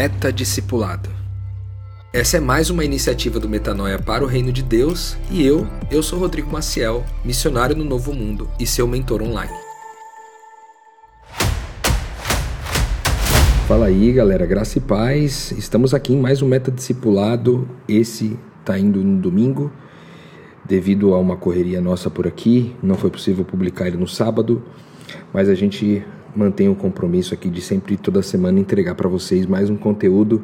Meta Discipulado. Essa é mais uma iniciativa do Metanoia para o Reino de Deus e eu, eu sou Rodrigo Maciel, missionário no Novo Mundo e seu mentor online. Fala aí, galera, graça e paz. Estamos aqui em mais um Meta Discipulado. Esse tá indo no domingo, devido a uma correria nossa por aqui, não foi possível publicar ele no sábado, mas a gente mantém o compromisso aqui de sempre toda semana entregar para vocês mais um conteúdo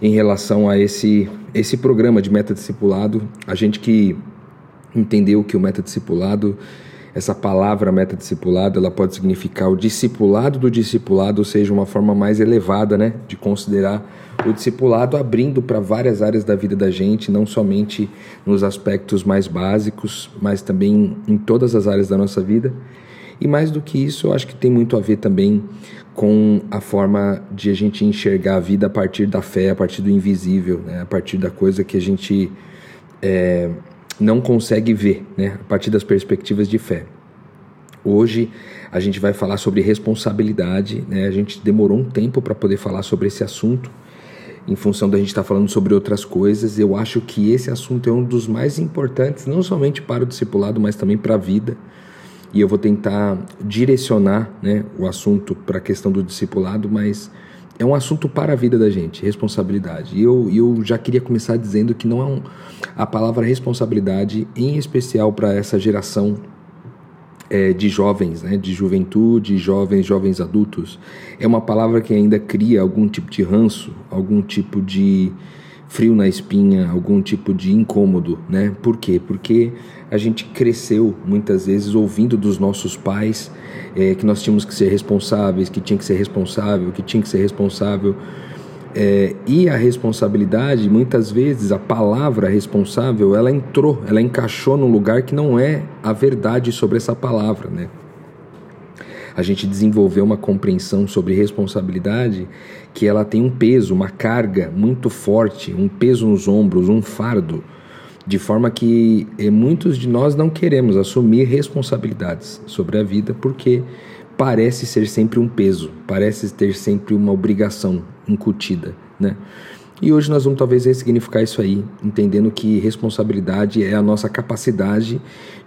em relação a esse esse programa de meta discipulado. A gente que entendeu que o meta discipulado, essa palavra meta discipulado, ela pode significar o discipulado do discipulado, ou seja, uma forma mais elevada, né, de considerar o discipulado abrindo para várias áreas da vida da gente, não somente nos aspectos mais básicos, mas também em todas as áreas da nossa vida. E mais do que isso, eu acho que tem muito a ver também com a forma de a gente enxergar a vida a partir da fé, a partir do invisível, né? a partir da coisa que a gente é, não consegue ver, né? a partir das perspectivas de fé. Hoje a gente vai falar sobre responsabilidade, né? a gente demorou um tempo para poder falar sobre esse assunto, em função da gente estar tá falando sobre outras coisas. Eu acho que esse assunto é um dos mais importantes, não somente para o discipulado, mas também para a vida e eu vou tentar direcionar né, o assunto para a questão do discipulado, mas é um assunto para a vida da gente, responsabilidade. E eu, eu já queria começar dizendo que não é um, a palavra responsabilidade, em especial para essa geração é, de jovens, né, de juventude, jovens, jovens adultos, é uma palavra que ainda cria algum tipo de ranço, algum tipo de frio na espinha, algum tipo de incômodo, né? Por quê? Porque a gente cresceu muitas vezes ouvindo dos nossos pais é, que nós tínhamos que ser responsáveis, que tinha que ser responsável, que tinha que ser responsável. É, e a responsabilidade, muitas vezes, a palavra responsável, ela entrou, ela encaixou num lugar que não é a verdade sobre essa palavra, né? a gente desenvolveu uma compreensão sobre responsabilidade que ela tem um peso, uma carga muito forte, um peso nos ombros, um fardo, de forma que eh, muitos de nós não queremos assumir responsabilidades sobre a vida porque parece ser sempre um peso, parece ter sempre uma obrigação incutida, né? E hoje nós vamos talvez ressignificar isso aí, entendendo que responsabilidade é a nossa capacidade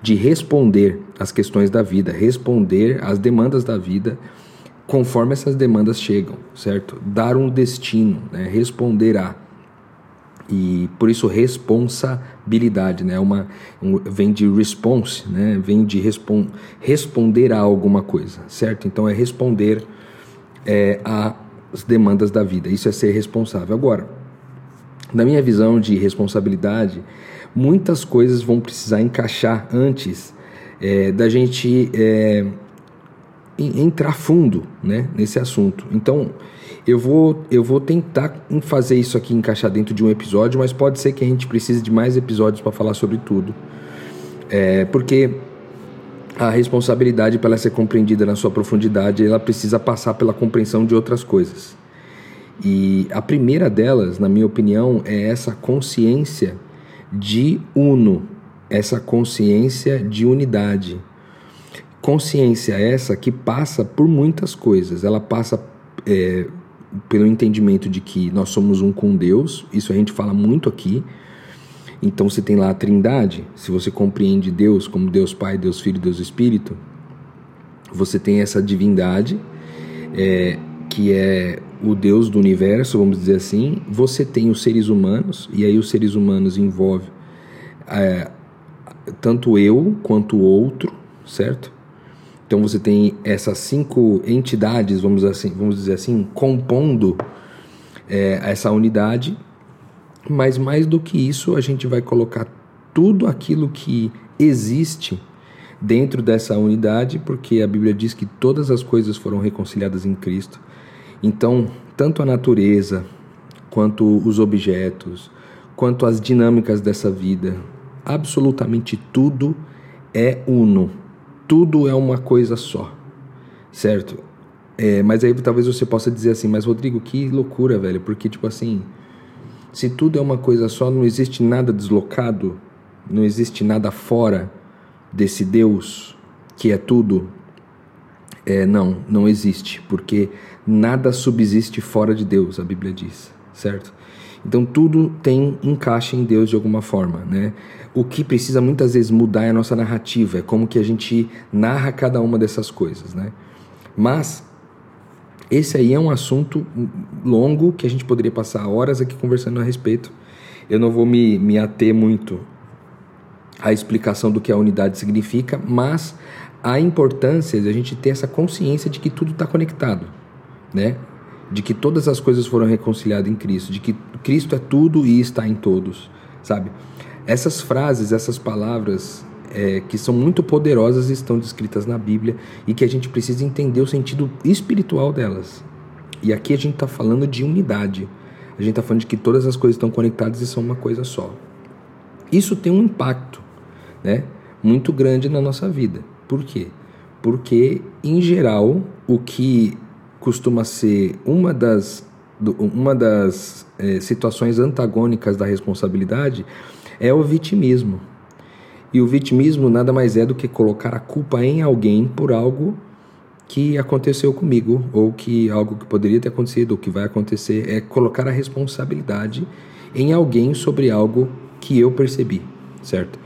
de responder às questões da vida, responder às demandas da vida conforme essas demandas chegam, certo? Dar um destino, né? responder a. E por isso responsabilidade, né? Uma, um, vem de response, né? Vem de respon responder a alguma coisa, certo? Então é responder é, às demandas da vida. Isso é ser responsável. Agora, na minha visão de responsabilidade, muitas coisas vão precisar encaixar antes é, da gente é, entrar fundo né, nesse assunto. Então, eu vou, eu vou tentar fazer isso aqui encaixar dentro de um episódio, mas pode ser que a gente precise de mais episódios para falar sobre tudo. É, porque a responsabilidade, para ela ser compreendida na sua profundidade, ela precisa passar pela compreensão de outras coisas. E a primeira delas, na minha opinião, é essa consciência de uno, essa consciência de unidade. Consciência essa que passa por muitas coisas. Ela passa é, pelo entendimento de que nós somos um com Deus, isso a gente fala muito aqui. Então você tem lá a Trindade, se você compreende Deus como Deus Pai, Deus Filho, Deus Espírito, você tem essa divindade é, que é o Deus do universo, vamos dizer assim, você tem os seres humanos, e aí os seres humanos envolve é, tanto eu quanto o outro, certo? Então você tem essas cinco entidades, vamos, assim, vamos dizer assim, compondo é, essa unidade, mas mais do que isso, a gente vai colocar tudo aquilo que existe dentro dessa unidade, porque a Bíblia diz que todas as coisas foram reconciliadas em Cristo. Então, tanto a natureza, quanto os objetos, quanto as dinâmicas dessa vida, absolutamente tudo é uno. Tudo é uma coisa só, certo? É, mas aí talvez você possa dizer assim, mas Rodrigo, que loucura, velho, porque tipo assim, se tudo é uma coisa só, não existe nada deslocado, não existe nada fora desse Deus que é tudo. É, não, não existe, porque nada subsiste fora de Deus, a Bíblia diz, certo? Então tudo tem encaixe em Deus de alguma forma, né? O que precisa muitas vezes mudar é a nossa narrativa, é como que a gente narra cada uma dessas coisas, né? Mas esse aí é um assunto longo que a gente poderia passar horas aqui conversando a respeito. Eu não vou me, me ater muito à explicação do que a unidade significa, mas a importância de a gente ter essa consciência de que tudo está conectado, né? De que todas as coisas foram reconciliadas em Cristo, de que Cristo é tudo e está em todos, sabe? Essas frases, essas palavras é, que são muito poderosas estão descritas na Bíblia e que a gente precisa entender o sentido espiritual delas. E aqui a gente está falando de unidade. A gente está falando de que todas as coisas estão conectadas e são uma coisa só. Isso tem um impacto, né, muito grande na nossa vida. Por quê? Porque, em geral, o que costuma ser uma das, uma das é, situações antagônicas da responsabilidade é o vitimismo. E o vitimismo nada mais é do que colocar a culpa em alguém por algo que aconteceu comigo, ou que algo que poderia ter acontecido, ou que vai acontecer, é colocar a responsabilidade em alguém sobre algo que eu percebi, certo?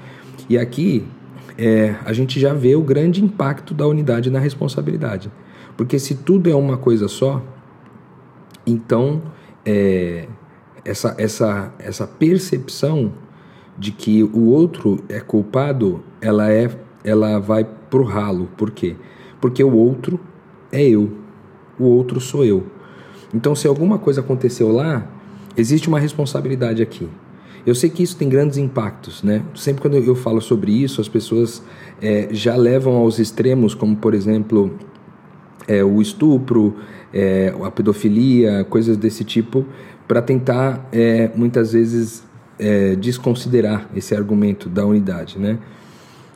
E aqui é, a gente já vê o grande impacto da unidade na responsabilidade. Porque se tudo é uma coisa só, então é, essa, essa, essa percepção de que o outro é culpado, ela é ela vai pro ralo. Por quê? Porque o outro é eu. O outro sou eu. Então, se alguma coisa aconteceu lá, existe uma responsabilidade aqui. Eu sei que isso tem grandes impactos, né? Sempre quando eu falo sobre isso, as pessoas é, já levam aos extremos, como por exemplo é, o estupro, é, a pedofilia, coisas desse tipo, para tentar é, muitas vezes é, desconsiderar esse argumento da unidade, né?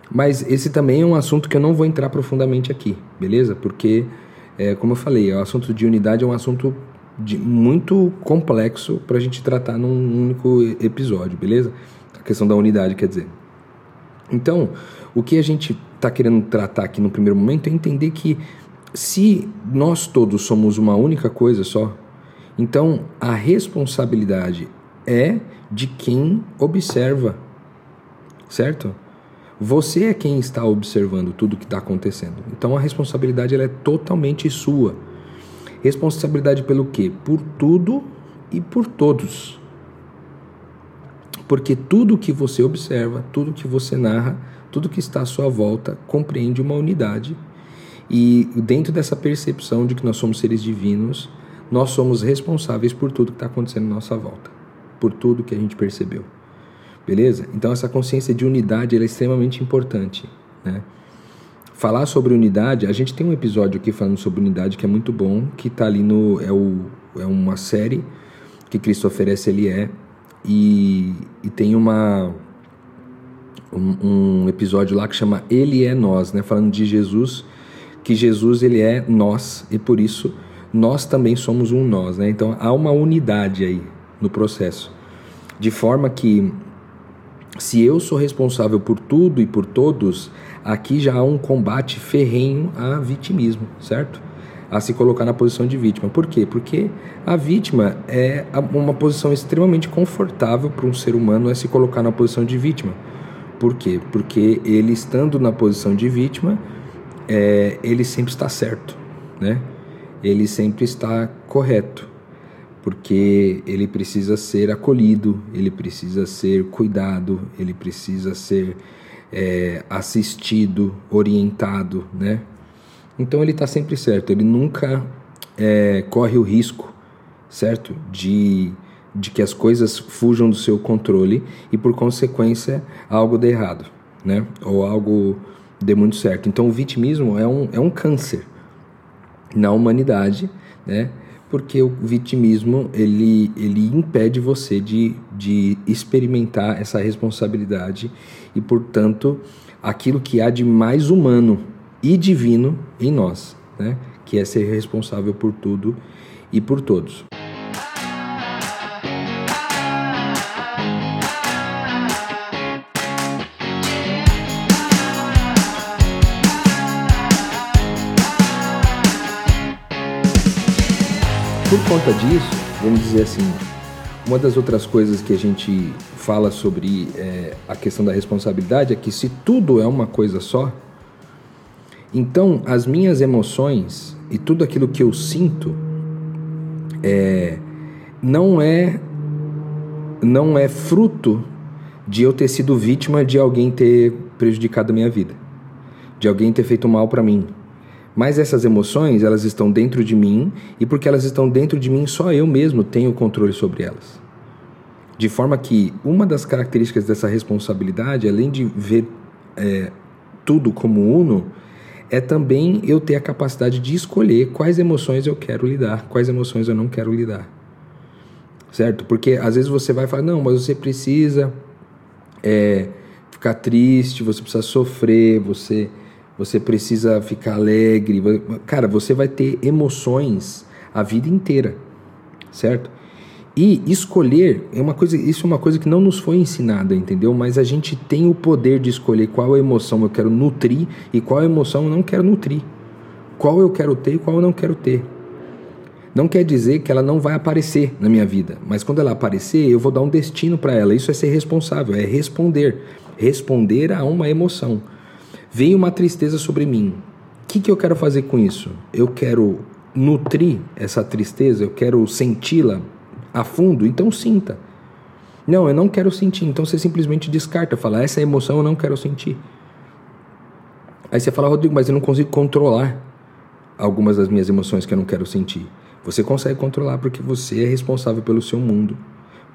Mas esse também é um assunto que eu não vou entrar profundamente aqui, beleza? Porque, é, como eu falei, o assunto de unidade é um assunto de, muito complexo para a gente tratar num único episódio, beleza? A questão da unidade, quer dizer. Então, o que a gente está querendo tratar aqui no primeiro momento é entender que se nós todos somos uma única coisa só, então a responsabilidade é de quem observa, certo? Você é quem está observando tudo o que está acontecendo. Então a responsabilidade ela é totalmente sua. Responsabilidade pelo quê? Por tudo e por todos. Porque tudo que você observa, tudo que você narra, tudo que está à sua volta compreende uma unidade. E dentro dessa percepção de que nós somos seres divinos, nós somos responsáveis por tudo que está acontecendo à nossa volta por tudo que a gente percebeu. Beleza? Então essa consciência de unidade é extremamente importante, né? Falar sobre unidade, a gente tem um episódio aqui falando sobre unidade que é muito bom, que está ali no é, o, é uma série que Cristo oferece ele é e, e tem uma um, um, episódio lá que chama Ele é nós, né? Falando de Jesus, que Jesus ele é nós e por isso nós também somos um nós, né? Então há uma unidade aí, no processo. De forma que, se eu sou responsável por tudo e por todos, aqui já há um combate ferrenho a vitimismo, certo? A se colocar na posição de vítima. Por quê? Porque a vítima é uma posição extremamente confortável para um ser humano é se colocar na posição de vítima. Por quê? Porque ele estando na posição de vítima, é, ele sempre está certo, né? Ele sempre está correto porque ele precisa ser acolhido, ele precisa ser cuidado, ele precisa ser é, assistido, orientado, né? Então ele está sempre certo, ele nunca é, corre o risco, certo, de, de que as coisas fujam do seu controle e por consequência algo dê errado, né? Ou algo dê muito certo. Então o vitimismo é um, é um câncer na humanidade, né? Porque o vitimismo ele, ele impede você de, de experimentar essa responsabilidade e, portanto, aquilo que há de mais humano e divino em nós, né? que é ser responsável por tudo e por todos. Por conta disso, vamos dizer assim, uma das outras coisas que a gente fala sobre é, a questão da responsabilidade é que se tudo é uma coisa só, então as minhas emoções e tudo aquilo que eu sinto é, não é não é fruto de eu ter sido vítima de alguém ter prejudicado a minha vida, de alguém ter feito mal para mim. Mas essas emoções, elas estão dentro de mim e porque elas estão dentro de mim, só eu mesmo tenho controle sobre elas. De forma que uma das características dessa responsabilidade, além de ver é, tudo como uno, é também eu ter a capacidade de escolher quais emoções eu quero lidar, quais emoções eu não quero lidar. Certo? Porque às vezes você vai falar, não, mas você precisa é, ficar triste, você precisa sofrer, você, você precisa ficar alegre. Cara, você vai ter emoções a vida inteira, certo? E escolher é uma coisa, isso é uma coisa que não nos foi ensinada, entendeu? Mas a gente tem o poder de escolher qual emoção eu quero nutrir e qual emoção eu não quero nutrir. Qual eu quero ter e qual eu não quero ter. Não quer dizer que ela não vai aparecer na minha vida, mas quando ela aparecer, eu vou dar um destino para ela. Isso é ser responsável, é responder. Responder a uma emoção. Veio uma tristeza sobre mim. O que, que eu quero fazer com isso? Eu quero nutrir essa tristeza, eu quero senti-la a fundo, então sinta. Não, eu não quero sentir, então você simplesmente descarta, fala, essa emoção eu não quero sentir. Aí você fala, Rodrigo, mas eu não consigo controlar algumas das minhas emoções que eu não quero sentir. Você consegue controlar porque você é responsável pelo seu mundo.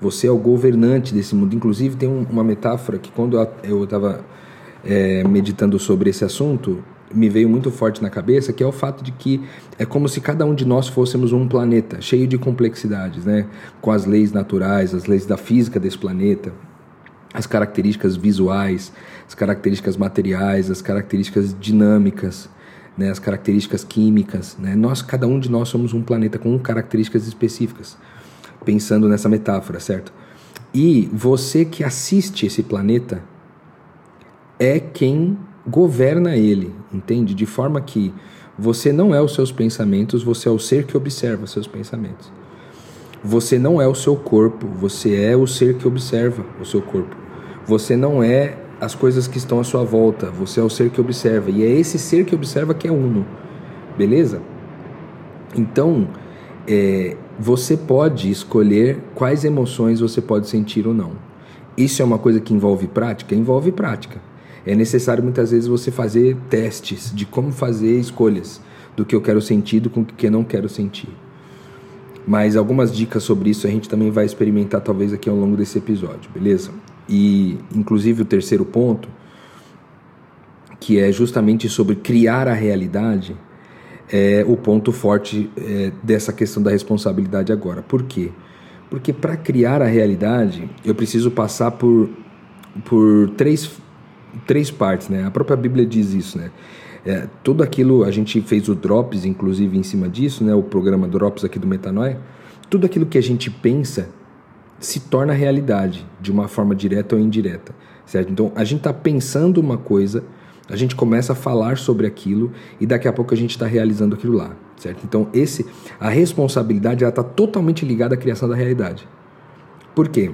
Você é o governante desse mundo. Inclusive, tem uma metáfora que, quando eu estava é, meditando sobre esse assunto, me veio muito forte na cabeça, que é o fato de que é como se cada um de nós fôssemos um planeta cheio de complexidades, né? com as leis naturais, as leis da física desse planeta, as características visuais, as características materiais, as características dinâmicas, né? as características químicas. Né? Nós, cada um de nós somos um planeta com características específicas, pensando nessa metáfora, certo? E você que assiste esse planeta é quem governa ele, entende? De forma que você não é os seus pensamentos, você é o ser que observa seus pensamentos. Você não é o seu corpo, você é o ser que observa o seu corpo. Você não é as coisas que estão à sua volta, você é o ser que observa. E é esse ser que observa que é uno, beleza? Então, é, você pode escolher quais emoções você pode sentir ou não. Isso é uma coisa que envolve prática? Envolve prática é necessário muitas vezes você fazer testes de como fazer escolhas do que eu quero sentir do que eu não quero sentir. Mas algumas dicas sobre isso a gente também vai experimentar talvez aqui ao longo desse episódio, beleza? E inclusive o terceiro ponto, que é justamente sobre criar a realidade, é o ponto forte é, dessa questão da responsabilidade agora. Por quê? Porque para criar a realidade eu preciso passar por, por três três partes, né? A própria Bíblia diz isso, né? É, tudo aquilo, a gente fez o Drops, inclusive, em cima disso, né? O programa Drops aqui do Metanoia. Tudo aquilo que a gente pensa se torna realidade, de uma forma direta ou indireta, certo? Então, a gente está pensando uma coisa, a gente começa a falar sobre aquilo e daqui a pouco a gente está realizando aquilo lá, certo? Então, esse, a responsabilidade, está totalmente ligada à criação da realidade. Por quê?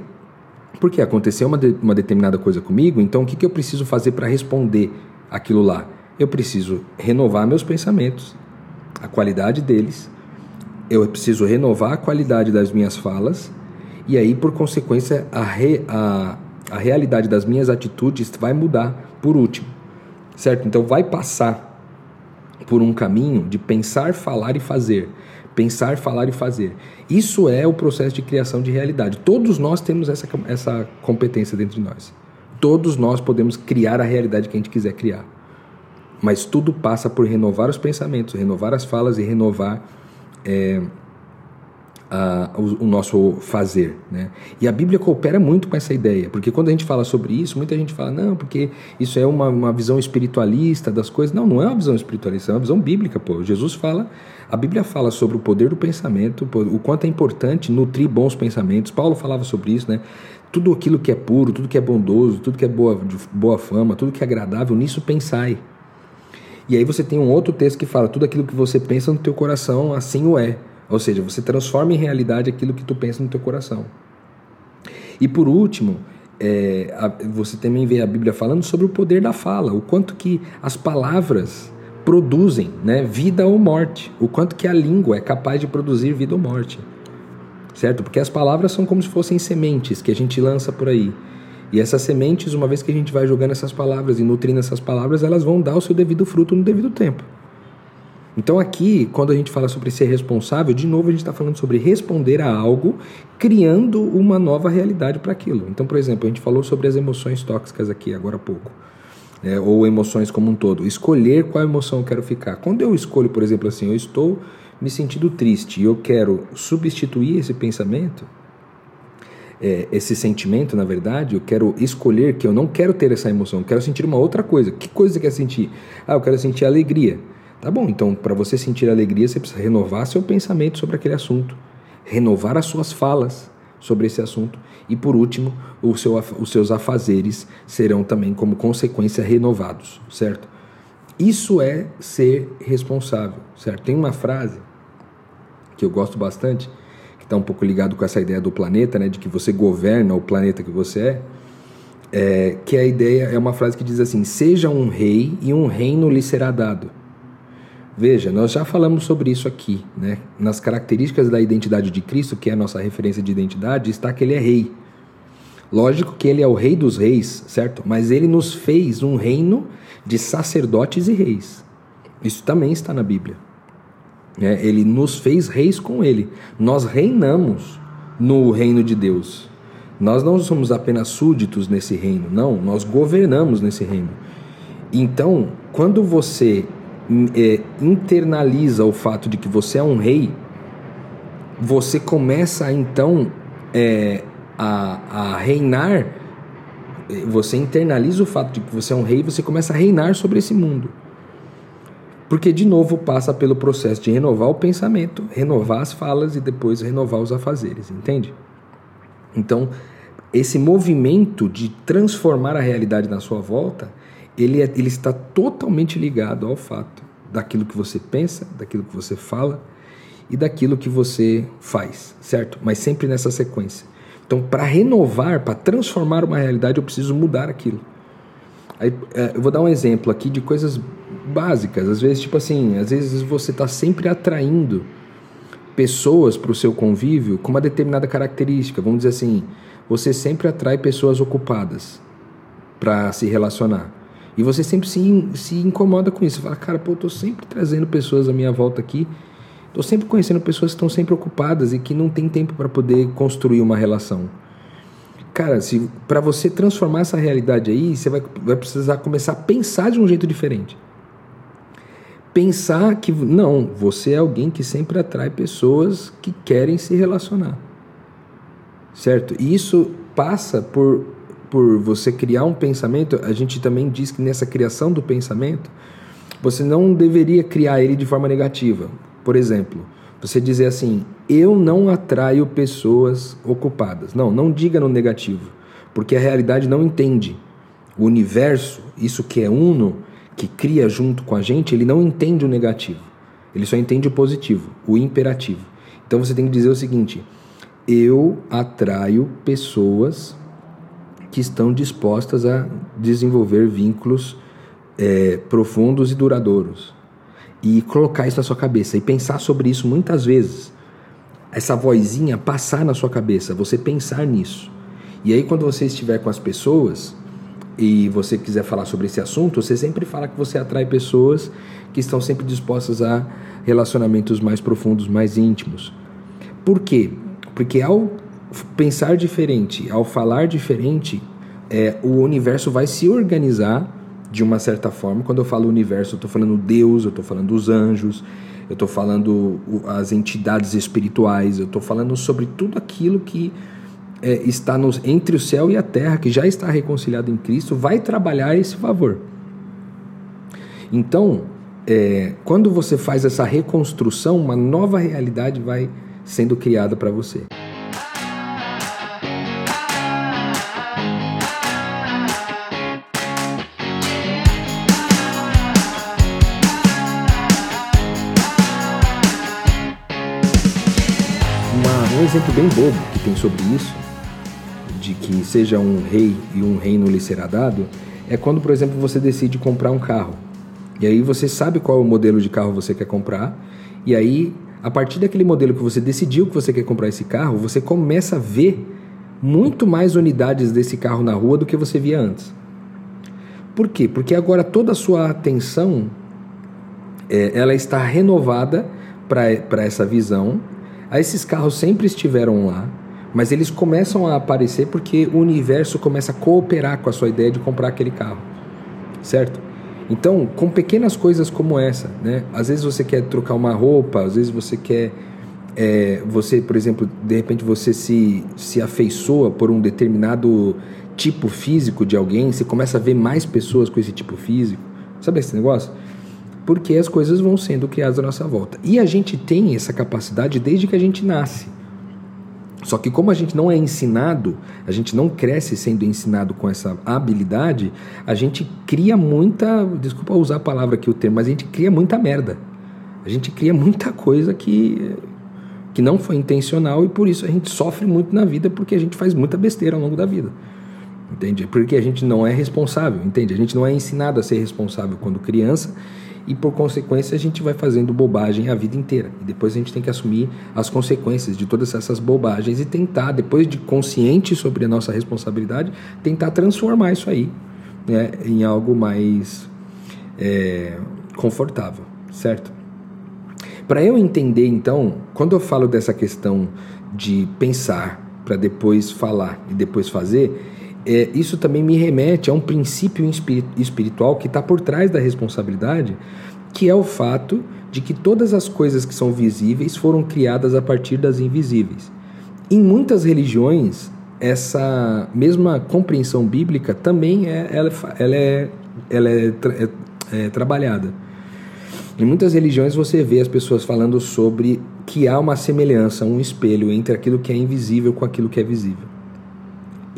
Porque aconteceu uma, de, uma determinada coisa comigo, então o que, que eu preciso fazer para responder aquilo lá? Eu preciso renovar meus pensamentos, a qualidade deles, eu preciso renovar a qualidade das minhas falas, e aí, por consequência, a, re, a, a realidade das minhas atitudes vai mudar por último, certo? Então, vai passar por um caminho de pensar, falar e fazer Pensar, falar e fazer. Isso é o processo de criação de realidade. Todos nós temos essa, essa competência dentro de nós. Todos nós podemos criar a realidade que a gente quiser criar. Mas tudo passa por renovar os pensamentos, renovar as falas e renovar é, o, o, nosso fazer. Né? E a Bíblia coopera muito com essa ideia, porque quando a gente fala sobre isso, muita gente fala, não, porque isso é uma, uma visão espiritualista das coisas. Não, não é uma visão espiritualista, é uma visão bíblica. Pô. Jesus fala, a Bíblia fala sobre o poder do pensamento, o quanto é importante nutrir bons pensamentos. Paulo falava sobre isso, né? Tudo aquilo que é puro, tudo que é bondoso, tudo que é boa, de boa fama, tudo que é agradável, nisso pensai. E aí você tem um outro texto que fala, tudo aquilo que você pensa no teu coração, assim o é. Ou seja, você transforma em realidade aquilo que tu pensa no teu coração. E por último, é, a, você também vê a Bíblia falando sobre o poder da fala, o quanto que as palavras produzem né, vida ou morte, o quanto que a língua é capaz de produzir vida ou morte. Certo? Porque as palavras são como se fossem sementes que a gente lança por aí. E essas sementes, uma vez que a gente vai jogando essas palavras e nutrindo essas palavras, elas vão dar o seu devido fruto no devido tempo. Então, aqui, quando a gente fala sobre ser responsável, de novo a gente está falando sobre responder a algo, criando uma nova realidade para aquilo. Então, por exemplo, a gente falou sobre as emoções tóxicas aqui agora há pouco, né? ou emoções como um todo. Escolher qual emoção eu quero ficar. Quando eu escolho, por exemplo, assim, eu estou me sentindo triste e eu quero substituir esse pensamento, é, esse sentimento, na verdade, eu quero escolher que eu não quero ter essa emoção, eu quero sentir uma outra coisa. Que coisa você quer sentir? Ah, eu quero sentir alegria. Tá bom, então para você sentir alegria, você precisa renovar seu pensamento sobre aquele assunto, renovar as suas falas sobre esse assunto e, por último, seu, os seus afazeres serão também, como consequência, renovados, certo? Isso é ser responsável, certo? Tem uma frase que eu gosto bastante, que está um pouco ligado com essa ideia do planeta, né, de que você governa o planeta que você é, é, que a ideia é uma frase que diz assim: seja um rei e um reino lhe será dado. Veja, nós já falamos sobre isso aqui, né? Nas características da identidade de Cristo, que é a nossa referência de identidade, está que ele é rei. Lógico que ele é o rei dos reis, certo? Mas ele nos fez um reino de sacerdotes e reis. Isso também está na Bíblia. É, ele nos fez reis com ele. Nós reinamos no reino de Deus. Nós não somos apenas súditos nesse reino, não, nós governamos nesse reino. Então, quando você é, internaliza o fato de que você é um rei, você começa então é, a, a reinar, você internaliza o fato de que você é um rei, você começa a reinar sobre esse mundo. Porque, de novo, passa pelo processo de renovar o pensamento, renovar as falas e depois renovar os afazeres, entende? Então, esse movimento de transformar a realidade na sua volta ele, é, ele está totalmente ligado ao fato daquilo que você pensa, daquilo que você fala e daquilo que você faz, certo? Mas sempre nessa sequência. Então, para renovar, para transformar uma realidade, eu preciso mudar aquilo. Aí, é, eu vou dar um exemplo aqui de coisas básicas. Às vezes, tipo assim, às vezes você está sempre atraindo pessoas para o seu convívio com uma determinada característica. Vamos dizer assim, você sempre atrai pessoas ocupadas para se relacionar. E você sempre se, se incomoda com isso. Você fala, cara, pô, eu tô sempre trazendo pessoas à minha volta aqui. Tô sempre conhecendo pessoas que estão sempre ocupadas e que não tem tempo para poder construir uma relação. Cara, se para você transformar essa realidade aí, você vai, vai precisar começar a pensar de um jeito diferente. Pensar que não, você é alguém que sempre atrai pessoas que querem se relacionar. Certo? E isso passa por por você criar um pensamento, a gente também diz que nessa criação do pensamento, você não deveria criar ele de forma negativa. Por exemplo, você dizer assim: eu não atraio pessoas ocupadas. Não, não diga no negativo, porque a realidade não entende. O universo, isso que é uno, que cria junto com a gente, ele não entende o negativo. Ele só entende o positivo, o imperativo. Então você tem que dizer o seguinte: eu atraio pessoas que estão dispostas a desenvolver vínculos é, profundos e duradouros. E colocar isso na sua cabeça e pensar sobre isso muitas vezes. Essa vozinha passar na sua cabeça, você pensar nisso. E aí, quando você estiver com as pessoas e você quiser falar sobre esse assunto, você sempre fala que você atrai pessoas que estão sempre dispostas a relacionamentos mais profundos, mais íntimos. Por quê? Porque ao pensar diferente, ao falar diferente, é, o universo vai se organizar de uma certa forma. Quando eu falo universo, eu estou falando Deus, eu estou falando os anjos, eu estou falando as entidades espirituais, eu estou falando sobre tudo aquilo que é, está nos, entre o céu e a terra, que já está reconciliado em Cristo, vai trabalhar esse favor. Então, é, quando você faz essa reconstrução, uma nova realidade vai sendo criada para você. Exemplo bem bobo que tem sobre isso, de que seja um rei e um reino lhe será dado, é quando, por exemplo, você decide comprar um carro. E aí você sabe qual é o modelo de carro você quer comprar, e aí, a partir daquele modelo que você decidiu que você quer comprar esse carro, você começa a ver muito mais unidades desse carro na rua do que você via antes. Por quê? Porque agora toda a sua atenção é, ela está renovada para essa visão. Esses carros sempre estiveram lá, mas eles começam a aparecer porque o universo começa a cooperar com a sua ideia de comprar aquele carro, certo? Então, com pequenas coisas como essa, né? Às vezes você quer trocar uma roupa, às vezes você quer, é, você, por exemplo, de repente você se se afeiçoa por um determinado tipo físico de alguém, você começa a ver mais pessoas com esse tipo físico, sabe esse negócio? Porque as coisas vão sendo criadas à nossa volta. E a gente tem essa capacidade desde que a gente nasce. Só que como a gente não é ensinado, a gente não cresce sendo ensinado com essa habilidade, a gente cria muita, desculpa usar a palavra aqui o termo, mas a gente cria muita merda. A gente cria muita coisa que que não foi intencional e por isso a gente sofre muito na vida porque a gente faz muita besteira ao longo da vida. Entende? Porque a gente não é responsável, entende? A gente não é ensinado a ser responsável quando criança e por consequência a gente vai fazendo bobagem a vida inteira. E depois a gente tem que assumir as consequências de todas essas bobagens e tentar, depois de consciente sobre a nossa responsabilidade, tentar transformar isso aí né, em algo mais é, confortável, certo? Para eu entender, então, quando eu falo dessa questão de pensar para depois falar e depois fazer, é, isso também me remete a um princípio espiritual que está por trás da responsabilidade, que é o fato de que todas as coisas que são visíveis foram criadas a partir das invisíveis. Em muitas religiões, essa mesma compreensão bíblica também é, ela, ela é, ela é, é, é trabalhada. Em muitas religiões você vê as pessoas falando sobre que há uma semelhança, um espelho entre aquilo que é invisível com aquilo que é visível.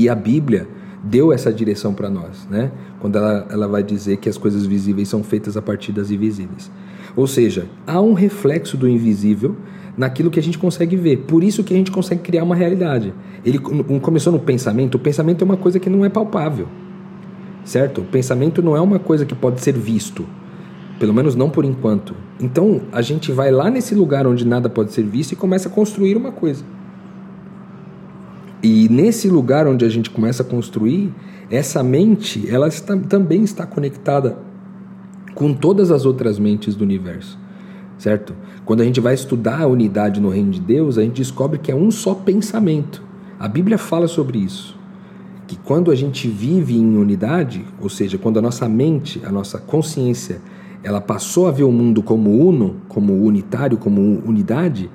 E a Bíblia deu essa direção para nós, né? Quando ela, ela vai dizer que as coisas visíveis são feitas a partir das invisíveis. Ou seja, há um reflexo do invisível naquilo que a gente consegue ver. Por isso que a gente consegue criar uma realidade. Ele começou no pensamento. O pensamento é uma coisa que não é palpável, certo? O pensamento não é uma coisa que pode ser visto, pelo menos não por enquanto. Então a gente vai lá nesse lugar onde nada pode ser visto e começa a construir uma coisa. E nesse lugar onde a gente começa a construir, essa mente, ela está, também está conectada com todas as outras mentes do universo, certo? Quando a gente vai estudar a unidade no reino de Deus, a gente descobre que é um só pensamento. A Bíblia fala sobre isso. Que quando a gente vive em unidade, ou seja, quando a nossa mente, a nossa consciência, ela passou a ver o mundo como uno, como unitário, como unidade,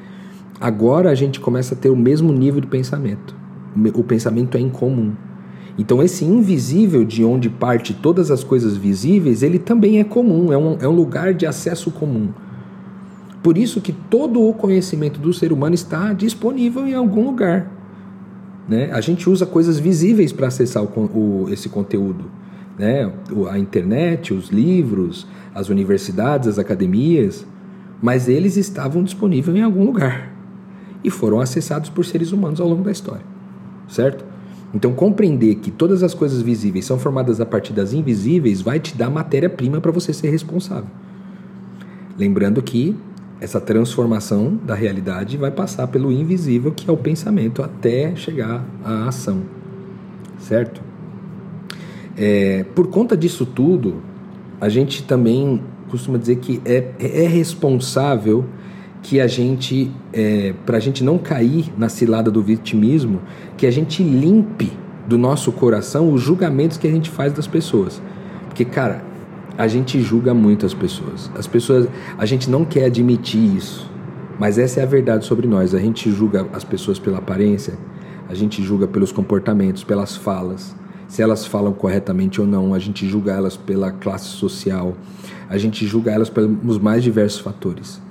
agora a gente começa a ter o mesmo nível de pensamento o pensamento é incomum. Então, esse invisível de onde parte todas as coisas visíveis, ele também é comum, é um, é um lugar de acesso comum. Por isso que todo o conhecimento do ser humano está disponível em algum lugar. Né? A gente usa coisas visíveis para acessar o, o, esse conteúdo. Né? A internet, os livros, as universidades, as academias, mas eles estavam disponíveis em algum lugar e foram acessados por seres humanos ao longo da história certo? Então, compreender que todas as coisas visíveis são formadas a partir das invisíveis vai te dar matéria-prima para você ser responsável. Lembrando que essa transformação da realidade vai passar pelo invisível, que é o pensamento, até chegar à ação, certo? É, por conta disso tudo, a gente também costuma dizer que é, é responsável que a gente, é, para a gente não cair na cilada do vitimismo, que a gente limpe do nosso coração os julgamentos que a gente faz das pessoas. Porque, cara, a gente julga muito as pessoas. As pessoas, a gente não quer admitir isso, mas essa é a verdade sobre nós. A gente julga as pessoas pela aparência, a gente julga pelos comportamentos, pelas falas, se elas falam corretamente ou não, a gente julga elas pela classe social, a gente julga elas pelos mais diversos fatores.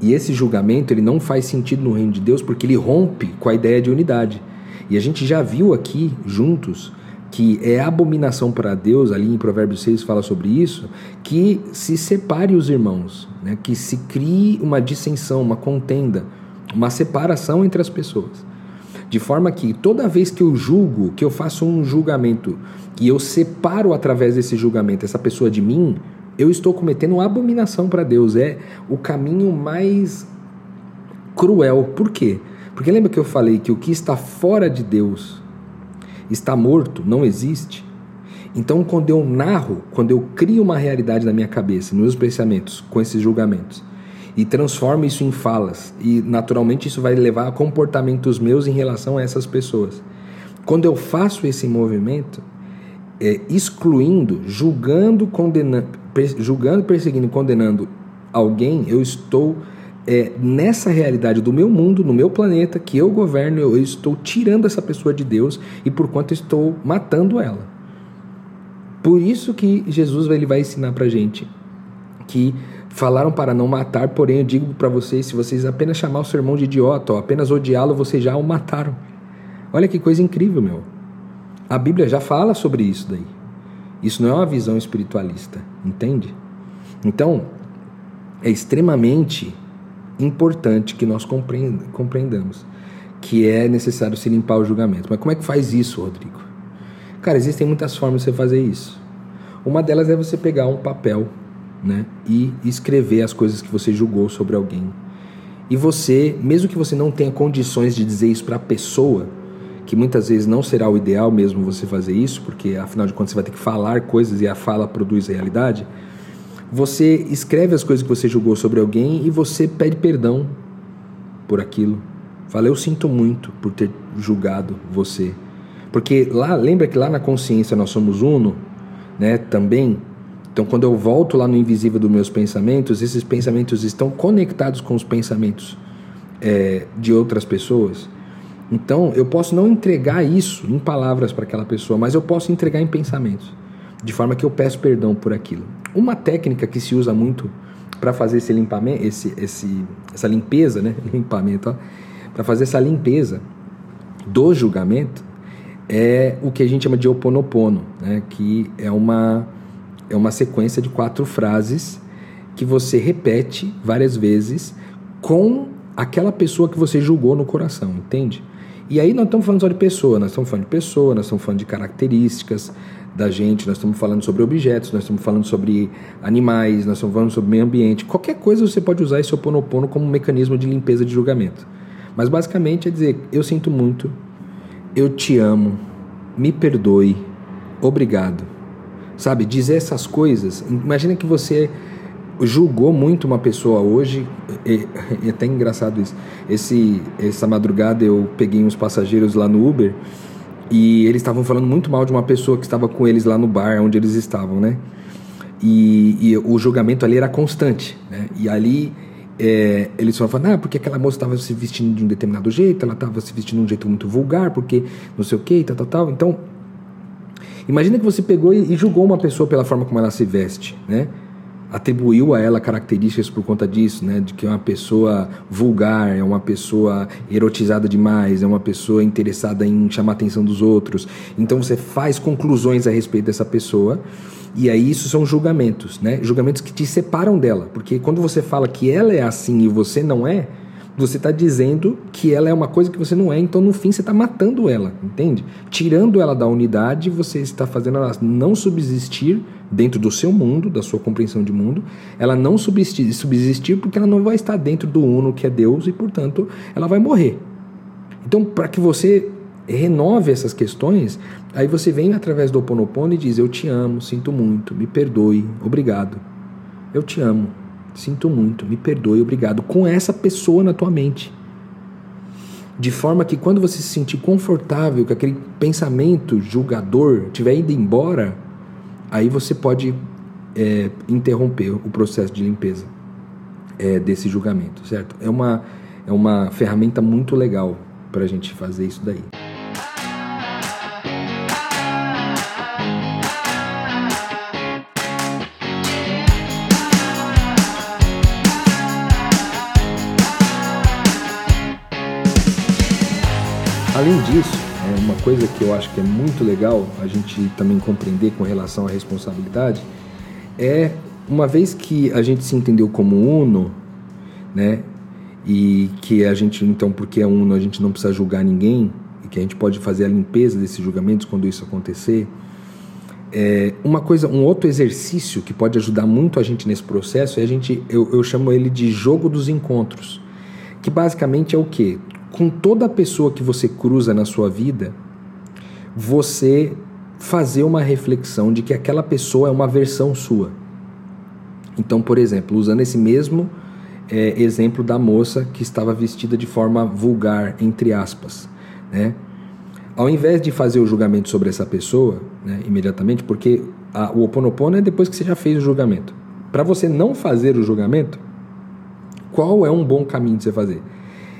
E esse julgamento ele não faz sentido no reino de Deus porque ele rompe com a ideia de unidade. E a gente já viu aqui juntos que é abominação para Deus, ali em Provérbios 6 fala sobre isso, que se separe os irmãos, né? que se crie uma dissensão, uma contenda uma separação entre as pessoas. De forma que toda vez que eu julgo, que eu faço um julgamento e eu separo através desse julgamento essa pessoa de mim, eu estou cometendo abominação para Deus. É o caminho mais cruel. Por quê? Porque lembra que eu falei que o que está fora de Deus está morto, não existe? Então, quando eu narro, quando eu crio uma realidade na minha cabeça, nos meus pensamentos, com esses julgamentos, e transformo isso em falas, e naturalmente isso vai levar a comportamentos meus em relação a essas pessoas. Quando eu faço esse movimento, é, excluindo, julgando, condenando, julgando, perseguindo, condenando alguém, eu estou é, nessa realidade do meu mundo, no meu planeta, que eu governo, eu estou tirando essa pessoa de Deus e por quanto estou matando ela. Por isso que Jesus ele vai ensinar para gente que falaram para não matar, porém eu digo para vocês, se vocês apenas chamar o seu irmão de idiota apenas odiá-lo, vocês já o mataram. Olha que coisa incrível, meu. A Bíblia já fala sobre isso daí. Isso não é uma visão espiritualista, entende? Então, é extremamente importante que nós compreendamos que é necessário se limpar o julgamento. Mas como é que faz isso, Rodrigo? Cara, existem muitas formas de você fazer isso. Uma delas é você pegar um papel né, e escrever as coisas que você julgou sobre alguém. E você, mesmo que você não tenha condições de dizer isso para a pessoa, que muitas vezes não será o ideal mesmo você fazer isso, porque afinal de contas você vai ter que falar coisas e a fala produz realidade. Você escreve as coisas que você julgou sobre alguém e você pede perdão por aquilo. Fala, eu sinto muito por ter julgado você. Porque lá, lembra que lá na consciência nós somos uno, né, também. Então, quando eu volto lá no invisível dos meus pensamentos, esses pensamentos estão conectados com os pensamentos é, de outras pessoas. Então, eu posso não entregar isso em palavras para aquela pessoa, mas eu posso entregar em pensamentos, de forma que eu peço perdão por aquilo. Uma técnica que se usa muito para fazer esse limpamento, esse, esse, essa limpeza, né? Limpamento, para fazer essa limpeza do julgamento é o que a gente chama de oponopono, né? Que é uma é uma sequência de quatro frases que você repete várias vezes com aquela pessoa que você julgou no coração, entende? E aí nós estamos falando só de pessoa, nós estamos falando de pessoa, nós estamos falando de características da gente, nós estamos falando sobre objetos, nós estamos falando sobre animais, nós estamos falando sobre meio ambiente. Qualquer coisa você pode usar esse oponopono como um mecanismo de limpeza de julgamento. Mas basicamente é dizer, eu sinto muito, eu te amo, me perdoe, obrigado. Sabe, dizer essas coisas. Imagina que você julgou muito uma pessoa hoje, é, é até engraçado isso. Esse, essa madrugada eu peguei uns passageiros lá no Uber e eles estavam falando muito mal de uma pessoa que estava com eles lá no bar onde eles estavam, né? E, e o julgamento ali era constante, né? E ali é, eles falando, ah, porque aquela moça estava se vestindo de um determinado jeito, ela estava se vestindo de um jeito muito vulgar, porque não sei o que, tal, tal, tal. Então, imagina que você pegou e, e julgou uma pessoa pela forma como ela se veste, né? Atribuiu a ela características por conta disso, né? De que é uma pessoa vulgar, é uma pessoa erotizada demais, é uma pessoa interessada em chamar a atenção dos outros. Então você faz conclusões a respeito dessa pessoa. E aí isso são julgamentos, né? Julgamentos que te separam dela, porque quando você fala que ela é assim e você não é, você está dizendo que ela é uma coisa que você não é, então no fim você está matando ela, entende? Tirando ela da unidade, você está fazendo ela não subsistir dentro do seu mundo, da sua compreensão de mundo, ela não subsistir, subsistir porque ela não vai estar dentro do uno que é Deus e, portanto, ela vai morrer. Então, para que você renove essas questões, aí você vem através do Oponopono e diz: Eu te amo, sinto muito, me perdoe, obrigado. Eu te amo, Sinto muito, me perdoe, obrigado. Com essa pessoa na tua mente. De forma que quando você se sentir confortável, que aquele pensamento julgador estiver indo embora, aí você pode é, interromper o processo de limpeza é, desse julgamento, certo? É uma, é uma ferramenta muito legal para a gente fazer isso daí. Além disso, é uma coisa que eu acho que é muito legal a gente também compreender com relação à responsabilidade é uma vez que a gente se entendeu como uno, né? e que a gente, então, porque é uno, a gente não precisa julgar ninguém e que a gente pode fazer a limpeza desses julgamentos quando isso acontecer. É, uma coisa, um outro exercício que pode ajudar muito a gente nesse processo é a gente, eu, eu chamo ele de jogo dos encontros, que basicamente é o que? Com toda pessoa que você cruza na sua vida, você fazer uma reflexão de que aquela pessoa é uma versão sua. Então, por exemplo, usando esse mesmo é, exemplo da moça que estava vestida de forma vulgar, entre aspas, né? Ao invés de fazer o julgamento sobre essa pessoa, né, imediatamente, porque a, o oponopono é depois que você já fez o julgamento. Para você não fazer o julgamento, qual é um bom caminho de você fazer?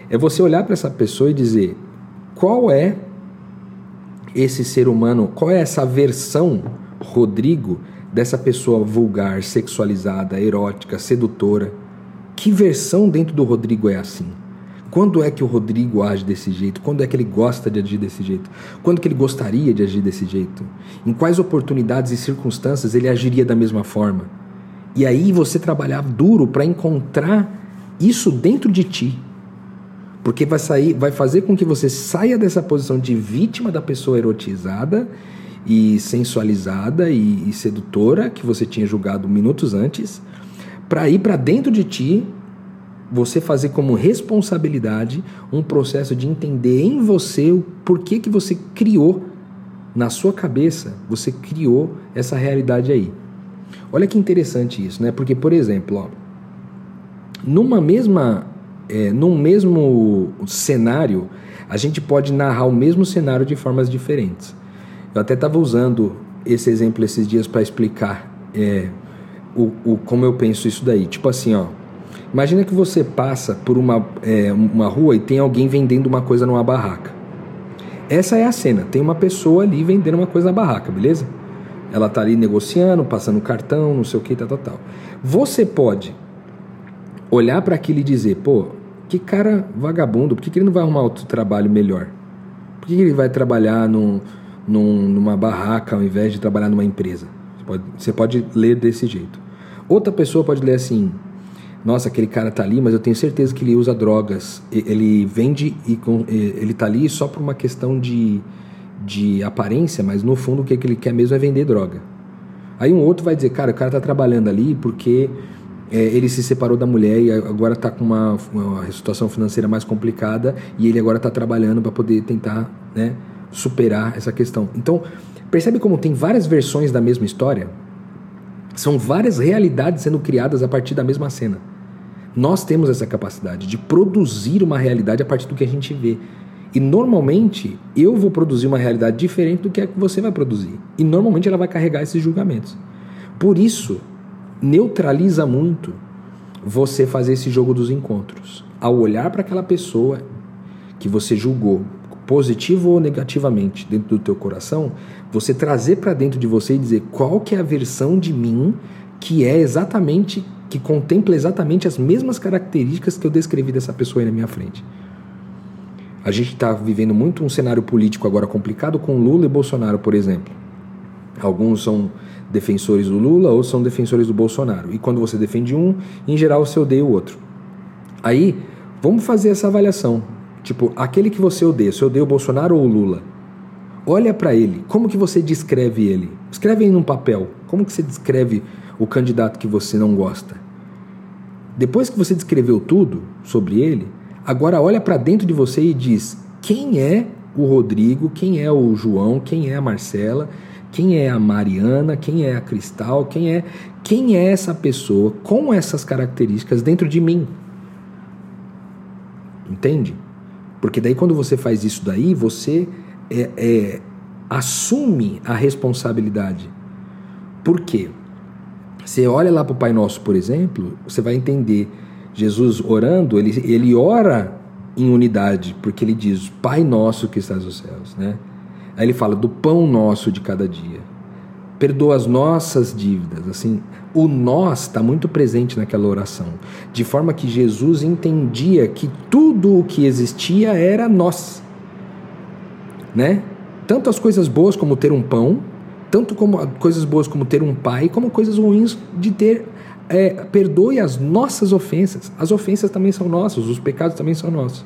É você olhar para essa pessoa e dizer qual é esse ser humano, qual é essa versão, Rodrigo, dessa pessoa vulgar, sexualizada, erótica, sedutora. Que versão dentro do Rodrigo é assim? Quando é que o Rodrigo age desse jeito? Quando é que ele gosta de agir desse jeito? Quando que ele gostaria de agir desse jeito? Em quais oportunidades e circunstâncias ele agiria da mesma forma? E aí você trabalhar duro para encontrar isso dentro de ti. Porque vai sair, vai fazer com que você saia dessa posição de vítima da pessoa erotizada e sensualizada e, e sedutora que você tinha julgado minutos antes, para ir para dentro de ti você fazer como responsabilidade um processo de entender em você o porquê que você criou na sua cabeça, você criou essa realidade aí. Olha que interessante isso, né? Porque, por exemplo, ó, numa mesma, é, mesmo cenário, a gente pode narrar o mesmo cenário de formas diferentes. Eu até estava usando esse exemplo esses dias para explicar é, o, o, como eu penso isso daí. Tipo assim, ó. Imagina que você passa por uma, é, uma rua e tem alguém vendendo uma coisa numa barraca. Essa é a cena. Tem uma pessoa ali vendendo uma coisa na barraca, beleza? Ela tá ali negociando, passando cartão, não sei o que, tal, tal, tal. Você pode olhar para aquilo e dizer, pô, que cara vagabundo, por que, que ele não vai arrumar outro trabalho melhor? Por que, que ele vai trabalhar num, num, numa barraca ao invés de trabalhar numa empresa? Você pode, você pode ler desse jeito. Outra pessoa pode ler assim: nossa, aquele cara tá ali, mas eu tenho certeza que ele usa drogas. Ele vende e ele tá ali só por uma questão de, de aparência, mas no fundo o que ele quer mesmo é vender droga. Aí um outro vai dizer, cara, o cara tá trabalhando ali porque é, ele se separou da mulher e agora está com uma, uma situação financeira mais complicada e ele agora está trabalhando para poder tentar né, superar essa questão. Então, percebe como tem várias versões da mesma história? São várias realidades sendo criadas a partir da mesma cena. Nós temos essa capacidade de produzir uma realidade a partir do que a gente vê. E normalmente eu vou produzir uma realidade diferente do que a que você vai produzir. E normalmente ela vai carregar esses julgamentos. Por isso, neutraliza muito você fazer esse jogo dos encontros. Ao olhar para aquela pessoa que você julgou, positivo ou negativamente, dentro do teu coração, você trazer para dentro de você e dizer qual que é a versão de mim que é exatamente que contempla exatamente as mesmas características que eu descrevi dessa pessoa aí na minha frente. A gente está vivendo muito um cenário político agora complicado com Lula e Bolsonaro, por exemplo. Alguns são defensores do Lula, outros são defensores do Bolsonaro. E quando você defende um, em geral você odeia o outro. Aí, vamos fazer essa avaliação. Tipo, aquele que você odeia, você odeia o Bolsonaro ou o Lula? Olha para ele, como que você descreve ele? Escreve aí num papel. Como que você descreve o candidato que você não gosta? Depois que você descreveu tudo sobre ele, agora olha para dentro de você e diz: quem é o Rodrigo, quem é o João, quem é a Marcela, quem é a Mariana, quem é a Cristal, quem é quem é essa pessoa com essas características dentro de mim? Entende? Porque daí quando você faz isso daí, você é, é, assume a responsabilidade. Por quê? Você olha lá para o Pai Nosso, por exemplo, você vai entender Jesus orando, ele, ele ora em unidade, porque ele diz, Pai Nosso que estás nos céus, né? Aí ele fala do pão nosso de cada dia. Perdoa as nossas dívidas, assim, o nós está muito presente naquela oração, de forma que Jesus entendia que tudo o que existia era nós, né? Tanto as coisas boas como ter um pão, tanto como coisas boas como ter um pai, como coisas ruins de ter é, perdoe as nossas ofensas. As ofensas também são nossas, os pecados também são nossos.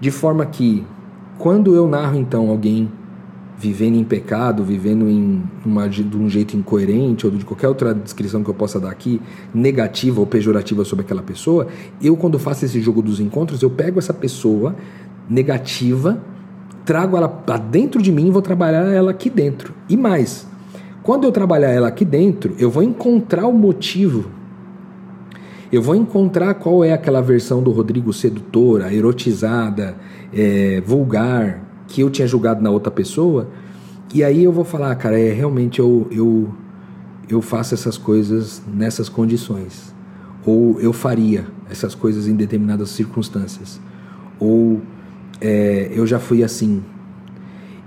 De forma que, quando eu narro então alguém vivendo em pecado, vivendo em uma, de um jeito incoerente ou de qualquer outra descrição que eu possa dar aqui, negativa ou pejorativa sobre aquela pessoa, eu quando faço esse jogo dos encontros, eu pego essa pessoa negativa, trago ela para dentro de mim e vou trabalhar ela aqui dentro. E mais, quando eu trabalhar ela aqui dentro, eu vou encontrar o motivo. Eu vou encontrar qual é aquela versão do Rodrigo sedutora, erotizada, é, vulgar, que eu tinha julgado na outra pessoa, e aí eu vou falar, cara, é realmente eu, eu, eu faço essas coisas nessas condições. Ou eu faria essas coisas em determinadas circunstâncias. Ou é, eu já fui assim.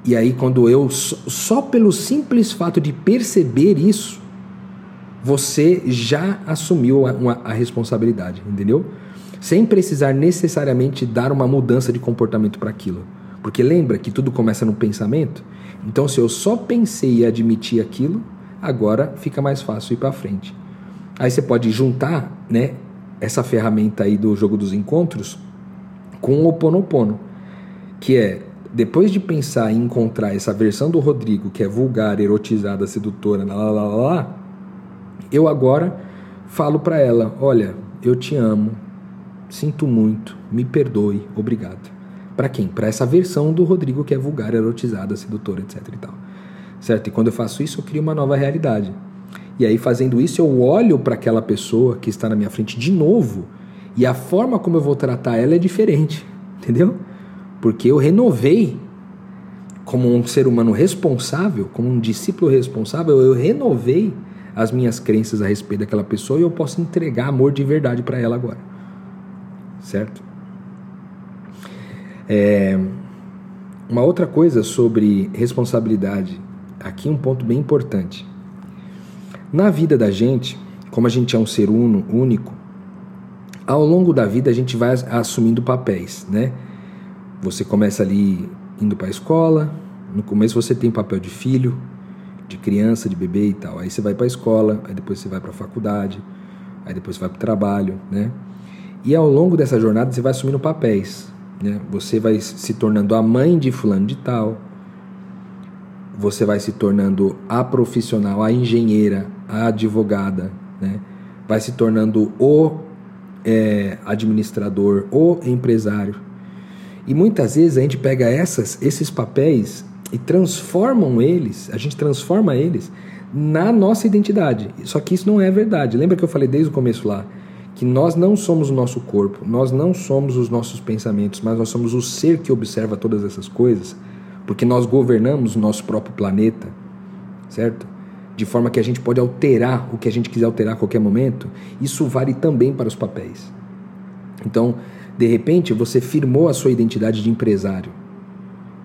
E aí, quando eu, só pelo simples fato de perceber isso, você já assumiu a, uma, a responsabilidade, entendeu? Sem precisar necessariamente dar uma mudança de comportamento para aquilo. Porque lembra que tudo começa no pensamento? Então, se eu só pensei e admiti aquilo, agora fica mais fácil ir para frente. Aí você pode juntar, né, essa ferramenta aí do jogo dos encontros com o Oponopono, que é depois de pensar em encontrar essa versão do Rodrigo que é vulgar, erotizada, sedutora, lá, lá, lá, lá eu agora falo para ela: olha, eu te amo, sinto muito, me perdoe, obrigado. Para quem? Para essa versão do Rodrigo que é vulgar, erotizada, sedutora, etc e tal. Certo? E quando eu faço isso, eu crio uma nova realidade. E aí, fazendo isso, eu olho para aquela pessoa que está na minha frente de novo e a forma como eu vou tratar ela é diferente. Entendeu? Porque eu renovei como um ser humano responsável, como um discípulo responsável, eu renovei as minhas crenças a respeito daquela pessoa e eu posso entregar amor de verdade para ela agora. Certo? É, uma outra coisa sobre responsabilidade, aqui um ponto bem importante. Na vida da gente, como a gente é um ser uno, único, ao longo da vida a gente vai assumindo papéis, né? Você começa ali indo para a escola, no começo você tem papel de filho, de criança, de bebê e tal. Aí você vai para a escola, aí depois você vai para a faculdade, aí depois você vai para o trabalho, né? E ao longo dessa jornada você vai assumindo papéis. Né? Você vai se tornando a mãe de fulano de tal, você vai se tornando a profissional, a engenheira, a advogada, né? vai se tornando o é, administrador, o empresário. E muitas vezes a gente pega essas, esses papéis e transformam eles, a gente transforma eles na nossa identidade. Só que isso não é verdade. Lembra que eu falei desde o começo lá? que nós não somos o nosso corpo, nós não somos os nossos pensamentos, mas nós somos o ser que observa todas essas coisas, porque nós governamos o nosso próprio planeta, certo? De forma que a gente pode alterar o que a gente quiser alterar a qualquer momento. Isso vale também para os papéis. Então, de repente, você firmou a sua identidade de empresário,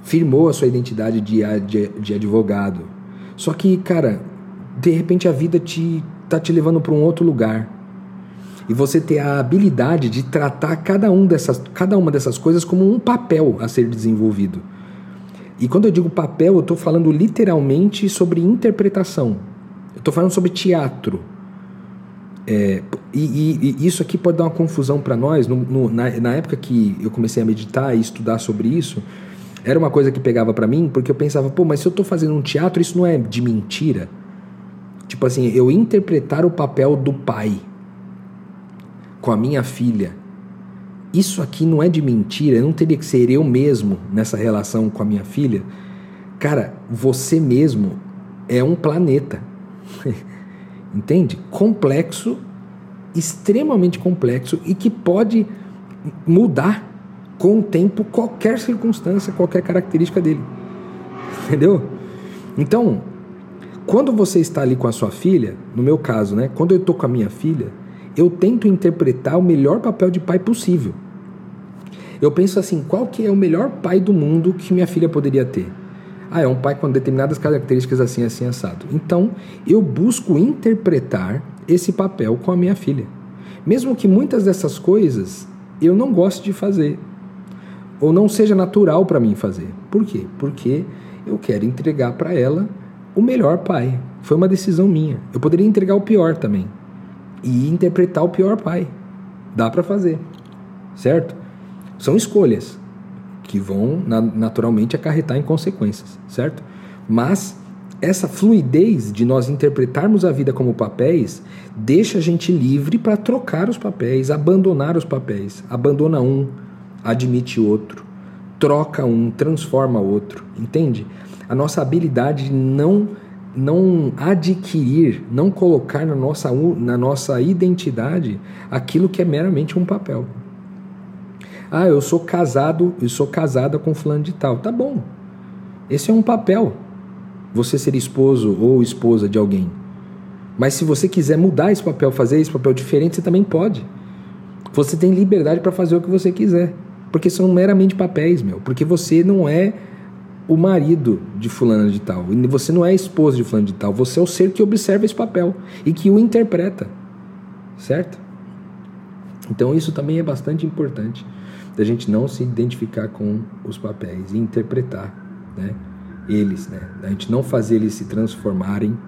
firmou a sua identidade de, de, de advogado. Só que, cara, de repente a vida te tá te levando para um outro lugar e você ter a habilidade de tratar cada, um dessas, cada uma dessas coisas como um papel a ser desenvolvido. E quando eu digo papel, eu estou falando literalmente sobre interpretação. Eu estou falando sobre teatro. É, e, e, e, isso aqui pode dar uma confusão para nós. No, no, na, na, época que eu comecei a meditar e estudar sobre isso, era uma coisa que pegava para mim, porque eu pensava, pô, mas se eu estou fazendo um teatro, isso não é de mentira? Tipo assim, eu interpretar o papel do pai com a minha filha, isso aqui não é de mentira, não teria que ser eu mesmo nessa relação com a minha filha. Cara, você mesmo é um planeta. Entende? Complexo, extremamente complexo e que pode mudar com o tempo qualquer circunstância, qualquer característica dele. Entendeu? Então, quando você está ali com a sua filha, no meu caso, né? Quando eu estou com a minha filha, eu tento interpretar o melhor papel de pai possível. Eu penso assim, qual que é o melhor pai do mundo que minha filha poderia ter? Ah, é um pai com determinadas características assim, assim, assado. Então, eu busco interpretar esse papel com a minha filha. Mesmo que muitas dessas coisas eu não goste de fazer. Ou não seja natural para mim fazer. Por quê? Porque eu quero entregar para ela o melhor pai. Foi uma decisão minha. Eu poderia entregar o pior também. e interpretar o pior pai. Dá para fazer, certo? São escolhas que vão naturalmente acarretar em consequências, certo? Mas essa fluidez de nós interpretarmos a vida como papéis deixa a gente livre para trocar os papéis, abandonar os papéis. Abandona um, admite outro, troca um, transforma outro, entende? A nossa habilidade de não não adquirir, não colocar na nossa, na nossa identidade aquilo que é meramente um papel. Ah, eu sou casado, eu sou casada com fulano de tal. Tá bom. Esse é um papel. Você ser esposo ou esposa de alguém. Mas se você quiser mudar esse papel, fazer esse papel diferente, você também pode. Você tem liberdade para fazer o que você quiser. Porque são meramente papéis, meu. Porque você não é o marido de fulano de tal. Você não é a esposa de fulano de tal. Você é o ser que observa esse papel e que o interpreta. Certo? Então isso também é bastante importante da gente não se identificar com os papéis e interpretar né, eles, né, a gente não fazer eles se transformarem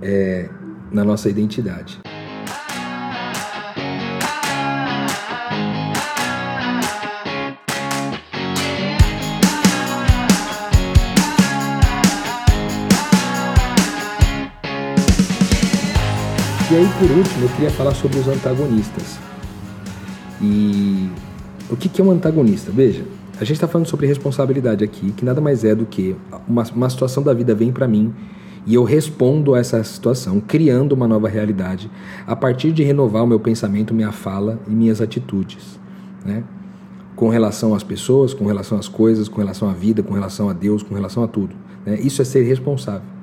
é, na nossa identidade. E aí, por último, eu queria falar sobre os antagonistas. E o que, é um antagonista? Veja, a gente está falando sobre responsabilidade aqui, que nada mais é do que uma, uma situação da vida vem para mim e eu respondo a essa situação, criando uma nova realidade, a partir de renovar o meu pensamento, minha fala e minhas atitudes. Né? Com relação às pessoas, com relação às coisas, com relação à vida, com relação a Deus, com relação a tudo. Né? Isso é ser responsável.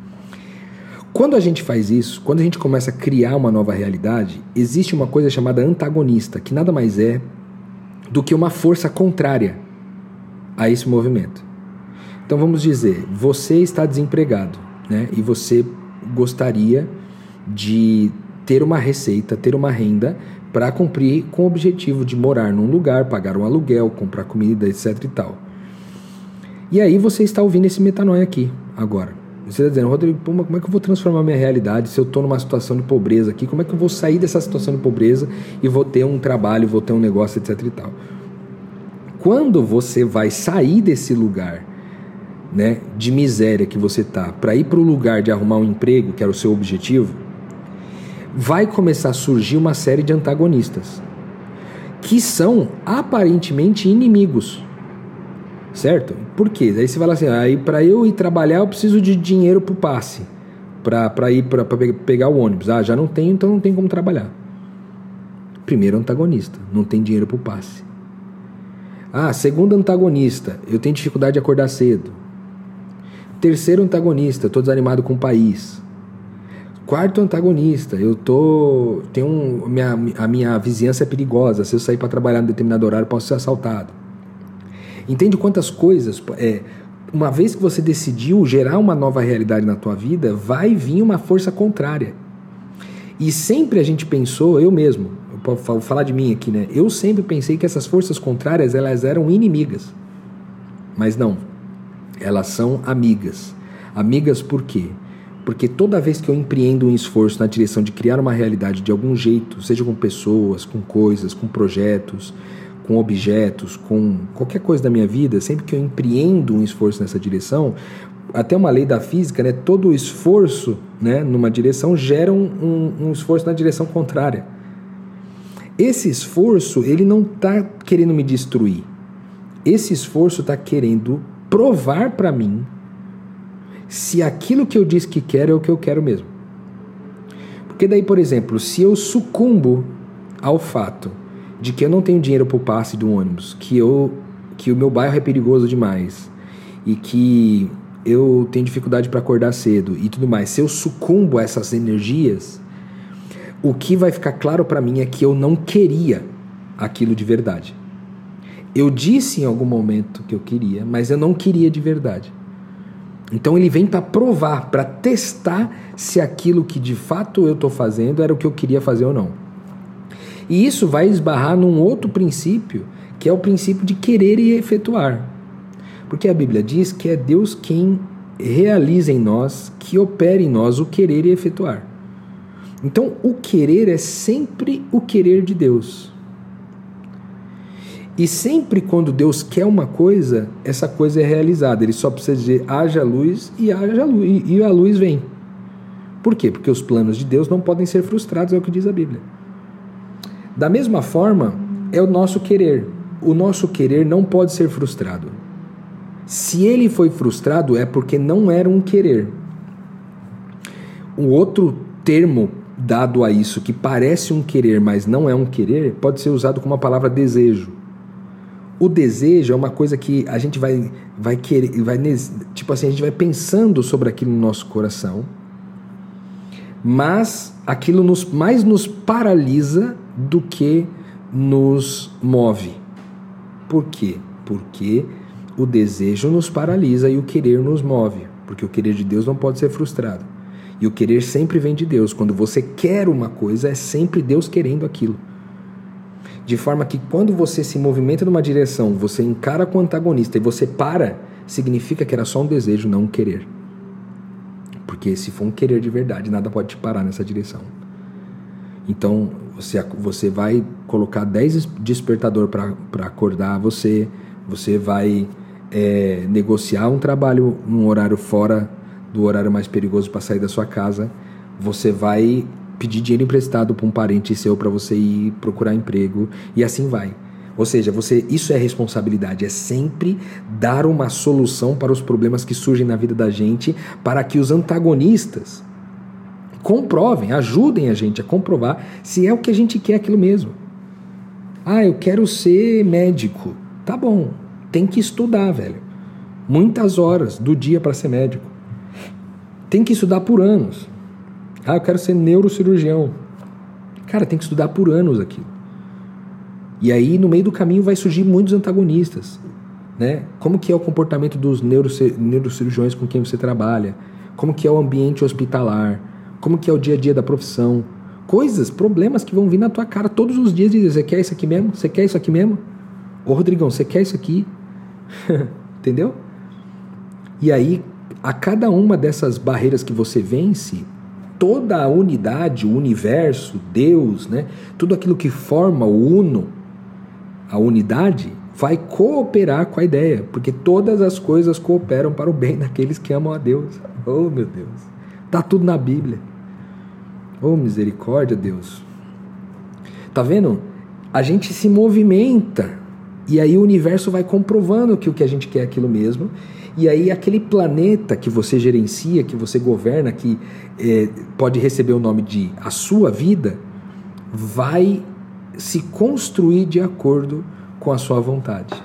Quando a gente faz isso, quando a gente começa a criar uma nova realidade, existe uma coisa chamada antagonista, que nada mais é do que uma força contrária a esse movimento. Então vamos dizer, você está desempregado, né? E você gostaria de ter uma receita, ter uma renda para cumprir com o objetivo de morar num lugar, pagar um aluguel, comprar comida, etc e tal. E aí você está ouvindo esse metanoia aqui agora. Você está dizendo, Rodrigo, como é que eu vou transformar minha realidade se eu estou numa situação de pobreza aqui? Como é que eu vou sair dessa situação de pobreza e vou ter um trabalho, vou ter um negócio, etc e tal? Quando você vai sair desse lugar né, de miséria que você tá para ir para o lugar de arrumar um emprego, que era o seu objetivo, vai começar a surgir uma série de antagonistas que são aparentemente inimigos certo? Por quê? Aí você fala assim, aí para eu ir trabalhar eu preciso de dinheiro para o passe, para ir para pegar o ônibus. Ah, já não tenho, então não tem como trabalhar. Primeiro antagonista, não tem dinheiro para o passe. Ah, segundo antagonista, eu tenho dificuldade de acordar cedo. Terceiro antagonista, estou desanimado com o país. Quarto antagonista, eu tô tenho um, minha, a minha vizinhança é perigosa. Se eu sair para trabalhar em determinado horário, posso ser assaltado. Entende quantas coisas. É, uma vez que você decidiu gerar uma nova realidade na tua vida, vai vir uma força contrária. E sempre a gente pensou, eu mesmo, eu vou falar de mim aqui, né? Eu sempre pensei que essas forças contrárias elas eram inimigas. Mas não. Elas são amigas. Amigas por quê? Porque toda vez que eu empreendo um esforço na direção de criar uma realidade de algum jeito, seja com pessoas, com coisas, com projetos, com objetos, com qualquer coisa da minha vida, sempre que eu empreendo um esforço nessa direção, até uma lei da física, né, todo esforço né, numa direção gera um, um, um esforço na direção contrária. Esse esforço, ele não está querendo me destruir. Esse esforço está querendo provar para mim se aquilo que eu disse que quero é o que eu quero mesmo. Porque daí, por exemplo, se eu sucumbo ao fato de que eu não tenho dinheiro para o passe do ônibus, que eu que o meu bairro é perigoso demais e que eu tenho dificuldade para acordar cedo e tudo mais. Se eu sucumbo a essas energias, o que vai ficar claro para mim é que eu não queria aquilo de verdade. Eu disse em algum momento que eu queria, mas eu não queria de verdade. Então ele vem para provar, para testar se aquilo que de fato eu estou fazendo era o que eu queria fazer ou não. E isso vai esbarrar num outro princípio, que é o princípio de querer e efetuar. Porque a Bíblia diz que é Deus quem realiza em nós, que opera em nós o querer e efetuar. Então, o querer é sempre o querer de Deus. E sempre quando Deus quer uma coisa, essa coisa é realizada. Ele só precisa dizer haja luz e haja luz e a luz vem. Por quê? Porque os planos de Deus não podem ser frustrados, é o que diz a Bíblia. Da mesma forma, é o nosso querer. O nosso querer não pode ser frustrado. Se ele foi frustrado, é porque não era um querer. O outro termo dado a isso, que parece um querer, mas não é um querer, pode ser usado como a palavra desejo. O desejo é uma coisa que a gente vai, vai querer, vai, tipo assim, a gente vai pensando sobre aquilo no nosso coração, mas aquilo nos, mais nos paralisa do que nos move. Por quê? Porque o desejo nos paralisa e o querer nos move, porque o querer de Deus não pode ser frustrado. E o querer sempre vem de Deus. Quando você quer uma coisa, é sempre Deus querendo aquilo. De forma que quando você se movimenta numa direção, você encara com o antagonista e você para, significa que era só um desejo, não um querer. Porque se for um querer de verdade, nada pode te parar nessa direção. Então, você, você vai colocar 10 despertador para acordar você, você vai é, negociar um trabalho num horário fora do horário mais perigoso para sair da sua casa, você vai pedir dinheiro emprestado para um parente seu para você ir procurar emprego e assim vai. Ou seja, você isso é responsabilidade, é sempre dar uma solução para os problemas que surgem na vida da gente, para que os antagonistas comprovem, ajudem a gente a comprovar se é o que a gente quer aquilo mesmo. Ah, eu quero ser médico. Tá bom, tem que estudar, velho. Muitas horas do dia para ser médico. Tem que estudar por anos. Ah, eu quero ser neurocirurgião. Cara, tem que estudar por anos aquilo. E aí, no meio do caminho, vai surgir muitos antagonistas. Né? Como que é o comportamento dos neurocirurgiões com quem você trabalha? Como que é o ambiente hospitalar? Como que é o dia a dia da profissão? Coisas, problemas que vão vir na tua cara todos os dias e dizer, você quer isso aqui mesmo? Você quer isso aqui mesmo? Ô Rodrigão, você quer isso aqui? Entendeu? E aí, a cada uma dessas barreiras que você vence, toda a unidade, o universo, Deus, né? tudo aquilo que forma o uno, a unidade, vai cooperar com a ideia, porque todas as coisas cooperam para o bem daqueles que amam a Deus. Oh, meu Deus. Tá tudo na Bíblia. Oh, misericórdia, Deus. Tá vendo? A gente se movimenta e aí o universo vai comprovando que o que a gente quer é aquilo mesmo e aí aquele planeta que você gerencia, que você governa, que é, pode receber o nome de a sua vida, vai se construir de acordo com a sua vontade.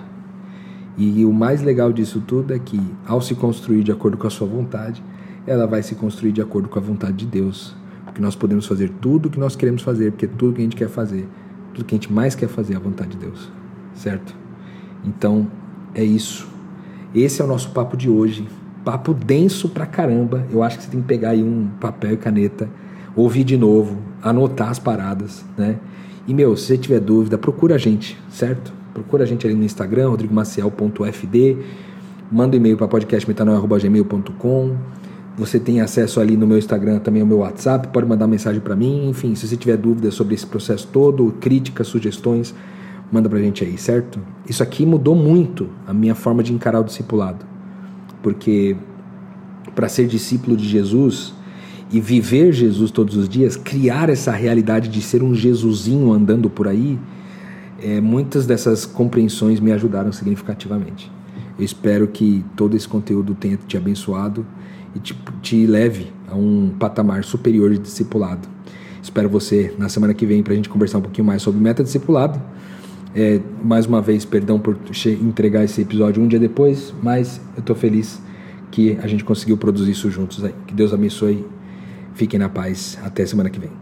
E o mais legal disso tudo é que, ao se construir de acordo com a sua vontade, ela vai se construir de acordo com a vontade de Deus. Porque nós podemos fazer tudo o que nós queremos fazer, porque tudo que a gente quer fazer, tudo que a gente mais quer fazer é a vontade de Deus. Certo? Então, é isso. Esse é o nosso papo de hoje. Papo denso pra caramba. Eu acho que você tem que pegar aí um papel e caneta, ouvir de novo, anotar as paradas, né? E, meu, se você tiver dúvida, procura a gente, certo? Procura a gente ali no Instagram, rodrigomaciel.fd. Manda um e-mail para podcastmetanoia.gmail.com. Você tem acesso ali no meu Instagram também ao meu WhatsApp, pode mandar mensagem para mim. Enfim, se você tiver dúvidas sobre esse processo todo, críticas, sugestões, manda pra gente aí, certo? Isso aqui mudou muito a minha forma de encarar o discipulado. Porque para ser discípulo de Jesus e viver Jesus todos os dias, criar essa realidade de ser um Jesusinho andando por aí, é, muitas dessas compreensões me ajudaram significativamente. Eu espero que todo esse conteúdo tenha te abençoado e te, te leve a um patamar superior de discipulado. Espero você na semana que vem para a gente conversar um pouquinho mais sobre meta discipulado é, mais uma vez, perdão por entregar esse episódio um dia depois, mas eu estou feliz que a gente conseguiu produzir isso juntos aí. Que Deus abençoe. Fiquem na paz. Até semana que vem.